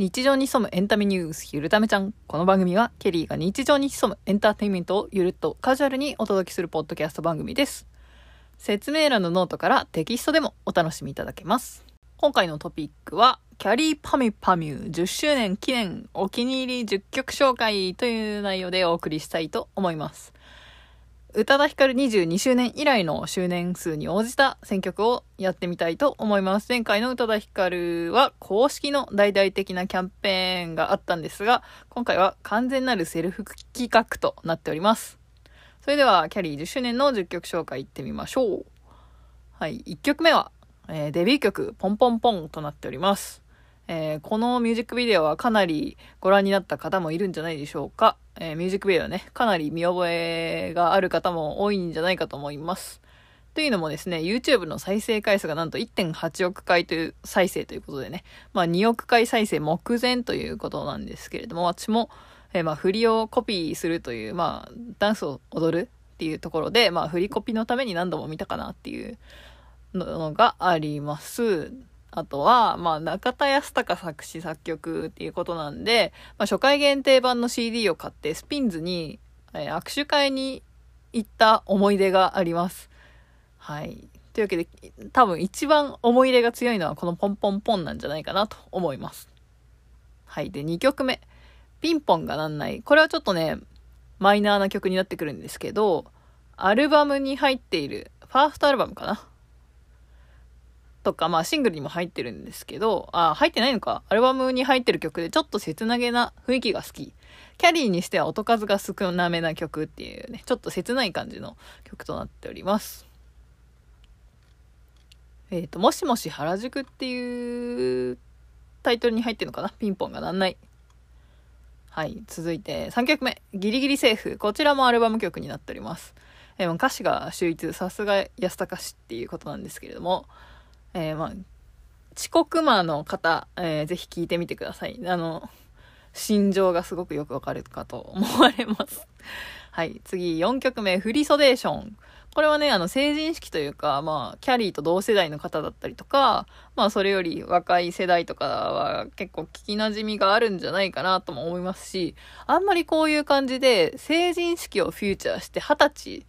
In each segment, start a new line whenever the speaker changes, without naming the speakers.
日常に潜むエンタメニュースゆるためちゃん。この番組はケリーが日常に潜むエンターテインメントをゆるっとカジュアルにお届けするポッドキャスト番組です。説明欄のノートからテキストでもお楽しみいただけます。今回のトピックは、きゃりーぱみゅぱみゅ10周年記念お気に入り10曲紹介という内容でお送りしたいと思います。宇多田ヒカル22周年以来の周年数に応じた選曲をやってみたいと思います。前回の宇多田ヒカルは公式の大々的なキャンペーンがあったんですが、今回は完全なるセルフ企画となっております。それでは、キャリー10周年の10曲紹介いってみましょう。はい、1曲目は、えーデビュー曲、ポンポンポンとなっております。えーこのミュージックビデオはかなりご覧になった方もいるんじゃないでしょうか。えーミュージックビデオね、かなり見覚えがある方も多いんじゃないかと思います。というのもですね、YouTube の再生回数がなんと1.8億回という再生ということでね、まあ2億回再生目前ということなんですけれども、私も、えーまあ振りをコピーするという、まあダンスを踊るっていうところで、まあ振りコピーのために何度も見たかなっていうのがあります。あとは、まあ、中田康隆作詞作曲っていうことなんで、まあ、初回限定版の CD を買って、スピンズに、えー握手会に行った思い出があります。はい。というわけで、多分一番思い入れが強いのはこのポンポンポンなんじゃないかなと思います。はい。で、2曲目。ピンポンがなんない。これはちょっとね、マイナーな曲になってくるんですけど、アルバムに入っている、ファーストアルバムかなとか、まあシングルにも入ってるんですけど、あ、入ってないのか。アルバムに入ってる曲でちょっと切なげな雰囲気が好き。キャリーにしては音数が少なめな曲っていうね、ちょっと切ない感じの曲となっております。えっ、と、もしもし原宿っていうタイトルに入ってるのかな？ピンポンがなんない。はい。続いて3曲目。ギリギリセーフ。こちらもアルバム曲になっております。えー歌詞が秀逸。さすが安高氏っていうことなんですけれども、えーまあ、遅刻魔の方、えーぜひ聞いてみてください。あの、心情がすごくよくわかるかと思われます。はい。次、4曲目、フリソデーション。これはね、あの、成人式というか、まあ、キャリーと同世代の方だったりとか、まあ、それより若い世代とかは結構聞き馴染みがあるんじゃないかなとも思いますし、あんまりこういう感じで、成人式をフューチャーして、二十歳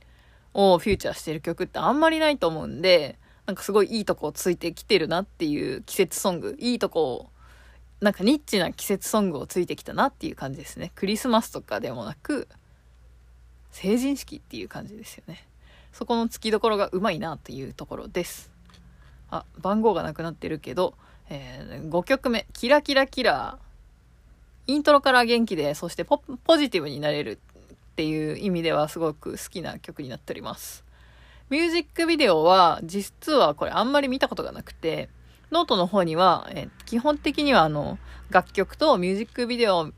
をフューチャーしてる曲ってあんまりないと思うんで、なんかすごいいいとこをついてきてるなっていう季節ソング、いいとこを、なんかニッチな季節ソングをついてきたなっていう感じですね。クリスマスとかでもなく、成人式っていう感じですよね。そこの突きどころがうまいなというところです。あ、番号がなくなってるけど、えー5曲目、キラキラキラー。イントロから元気で、そしてポポジティブになれるっていう意味ではすごく好きな曲になっております。ミュージックビデオは、実はこれあんまり見たことがなくて、ノートの方には、え基本的にはあの、楽曲とミュージックビデオ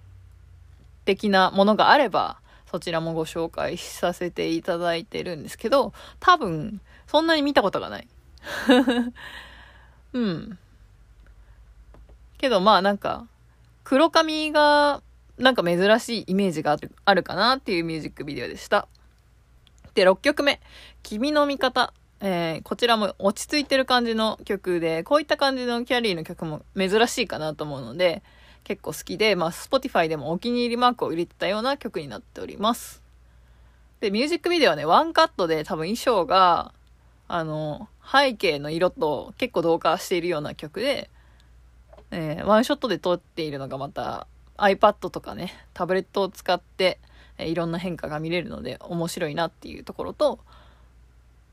的なものがあれば、そちらもご紹介させていただいてるんですけど、多分、そんなに見たことがない。うん。けどまあなんか、黒髪がなんか珍しいイメージがあるかなっていうミュージックビデオでした。で、6曲目。君の味方。えーこちらも落ち着いてる感じの曲で、こういった感じのキャリーの曲も珍しいかなと思うので、結構好きで、まあ、Spotify でもお気に入りマークを入れてたような曲になっております。で、ミュージックビデオはね、ワンカットで多分衣装が、あの、背景の色と結構同化しているような曲で、えーワンショットで撮っているのがまた iPad とかね、タブレットを使って、えいろんな変化が見れるので面白いなっていうところと、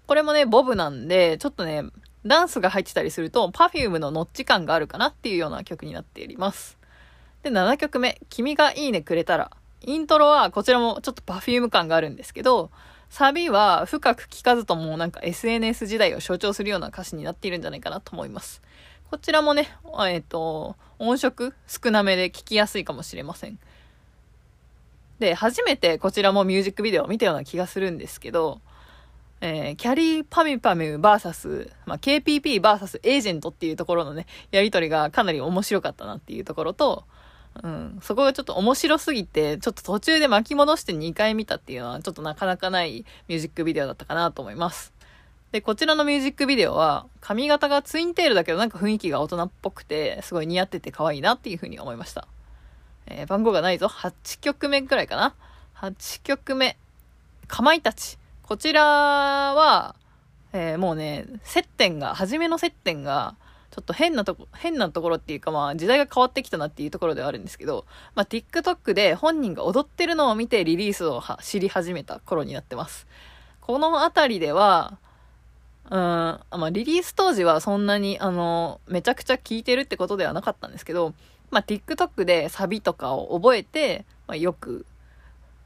これもね、ボブなんで、ちょっとね、ダンスが入ってたりすると、Perfume のノッチ感があるかなっていうような曲になっております。で、7曲目、君がいいねくれたら。イントロはこちらもちょっと Perfume 感があるんですけど、サビは深く聞かずともなんか SNS 時代を象徴するような歌詞になっているんじゃないかなと思います。こちらもね、えっ、と、音色少なめで聞きやすいかもしれません。で、初めてこちらもミュージックビデオを見たような気がするんですけど、えーキャリーパミュパミュ VS、まあ、KPP VS エージェントっていうところのね、やりとりがかなり面白かったなっていうところと、うん、そこがちょっと面白すぎて、ちょっと途中で巻き戻して2回見たっていうのは、ちょっとなかなかないミュージックビデオだったかなと思います。で、こちらのミュージックビデオは、髪型がツインテールだけどなんか雰囲気が大人っぽくて、すごい似合ってて可愛いなっていう風に思いました。えー、番号がないぞ。8曲目くらいかな。8曲目。かまいたち。こちらは、えー、もうね、接点が、初めの接点が、ちょっと変なとこ、変なところっていうかまあ時代が変わってきたなっていうところではあるんですけど、まあ TikTok で本人が踊ってるのを見てリリースを知り始めた頃になってます。このあたりでは、うん、まあリリース当時はそんなにあの、めちゃくちゃ聴いてるってことではなかったんですけど、まあ TikTok でサビとかを覚えて、まあよく、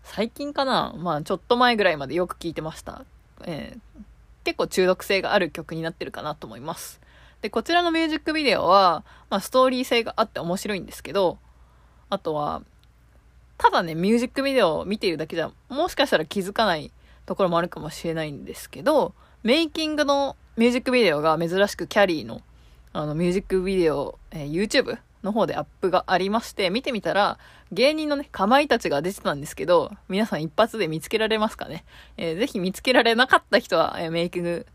最近かなまあちょっと前ぐらいまでよく聴いてました。えー、結構中毒性がある曲になってるかなと思います。で、こちらのミュージックビデオは、まあ、ストーリー性があって面白いんですけど、あとは、ただね、ミュージックビデオを見ているだけじゃ、もしかしたら気づかないところもあるかもしれないんですけど、メイキングのミュージックビデオが珍しくキャリーの、あの、ミュージックビデオ、えー、YouTube の方でアップがありまして、見てみたら、芸人のね、かまいたちが出てたんですけど、皆さん一発で見つけられますかね。えー、ぜひ見つけられなかった人は、えー、メイキング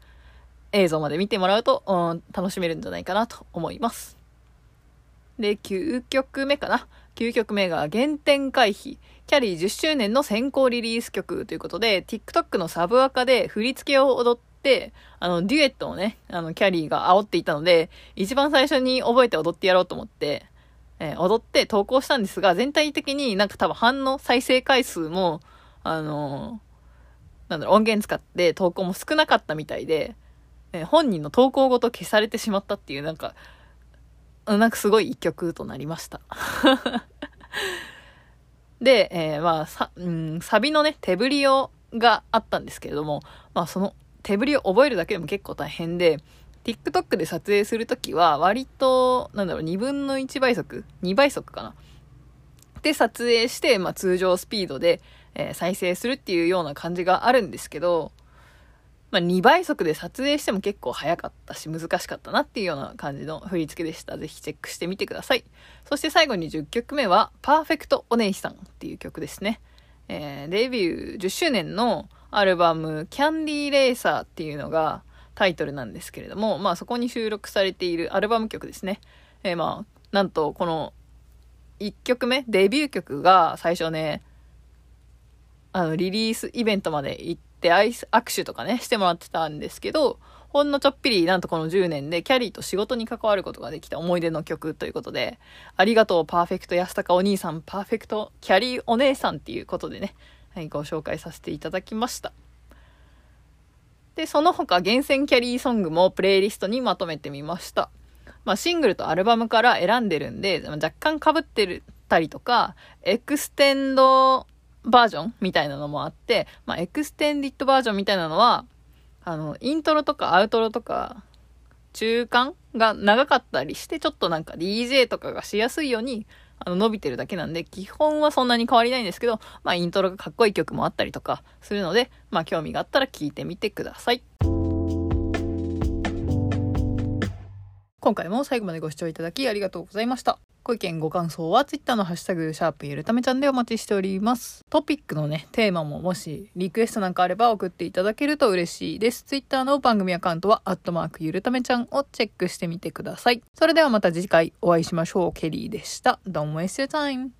映像まで見てもらうと、うん、楽しめるんじゃないかなと思います。で、9曲目かな。9曲目が原点回避。キャリー10周年の先行リリース曲ということで、TikTok のサブアカで振り付けを踊って、あの、デュエットをね、あの、キャリーが煽っていたので、一番最初に覚えて踊ってやろうと思って、えー、踊って投稿したんですが、全体的になんか多分反応再生回数も、あのー、なんだろう、音源使って投稿も少なかったみたいで、えー、本人の投稿ごと消されてしまったっていう、なんか、なんかすごい一曲となりました。で、えー、まあ、さ、うん、サビのね、手振りを、があったんですけれども、まあその手振りを覚えるだけでも結構大変で、TikTok で撮影するときは割と、なんだろう、2分の1倍速 ?2 倍速かな？で撮影して、まあ通常スピードで、えー、再生するっていうような感じがあるんですけど、まあ、2倍速で撮影しても結構早かったし難しかったなっていうような感じの振り付けでした。ぜひチェックしてみてください。そして最後に10曲目は、パーフェクトお姉さんっていう曲ですね。えー、デビュー10周年のアルバム、キャンディーレーサーっていうのがタイトルなんですけれども、まあそこに収録されているアルバム曲ですね。えー、まあ、なんとこの1曲目、デビュー曲が最初ね、あの、リリースイベントまで行って、握手とかね、してもらってたんですけど、ほんのちょっぴりなんとこの10年でキャリーと仕事に関わることができた思い出の曲ということで、ありがとうパーフェクトヤスタカお兄さん、パーフェクトきゃりーお姉さんっていうことでね、はい、ご紹介させていただきました。で、その他厳選きゃりーソングもプレイリストにまとめてみました。まあシングルとアルバムから選んでるんで、若干被ってるたりとか、エクステンドバージョンみたいなのもあって、まあ、エクステンデッドバージョンみたいなのは、あの、イントロとかアウトロとか、中間が長かったりして、ちょっとなんか DJ とかがしやすいように、あの、伸びてるだけなんで、基本はそんなに変わりないんですけど、まあ、イントロがかっこいい曲もあったりとかするので、まあ、興味があったら聴いてみてください。今回も最後までご視聴いただきありがとうございました。ご意見ご感想は Twitter のハッシュタグシャープゆるためちゃんでお待ちしております。トピックのね、テーマももしリクエストなんかあれば送っていただけると嬉しいです。Twitter の番組アカウントはアットマークゆるためちゃんをチェックしてみてください。それではまた次回お会いしましょう。ケリーでした。どうもエッセイタイム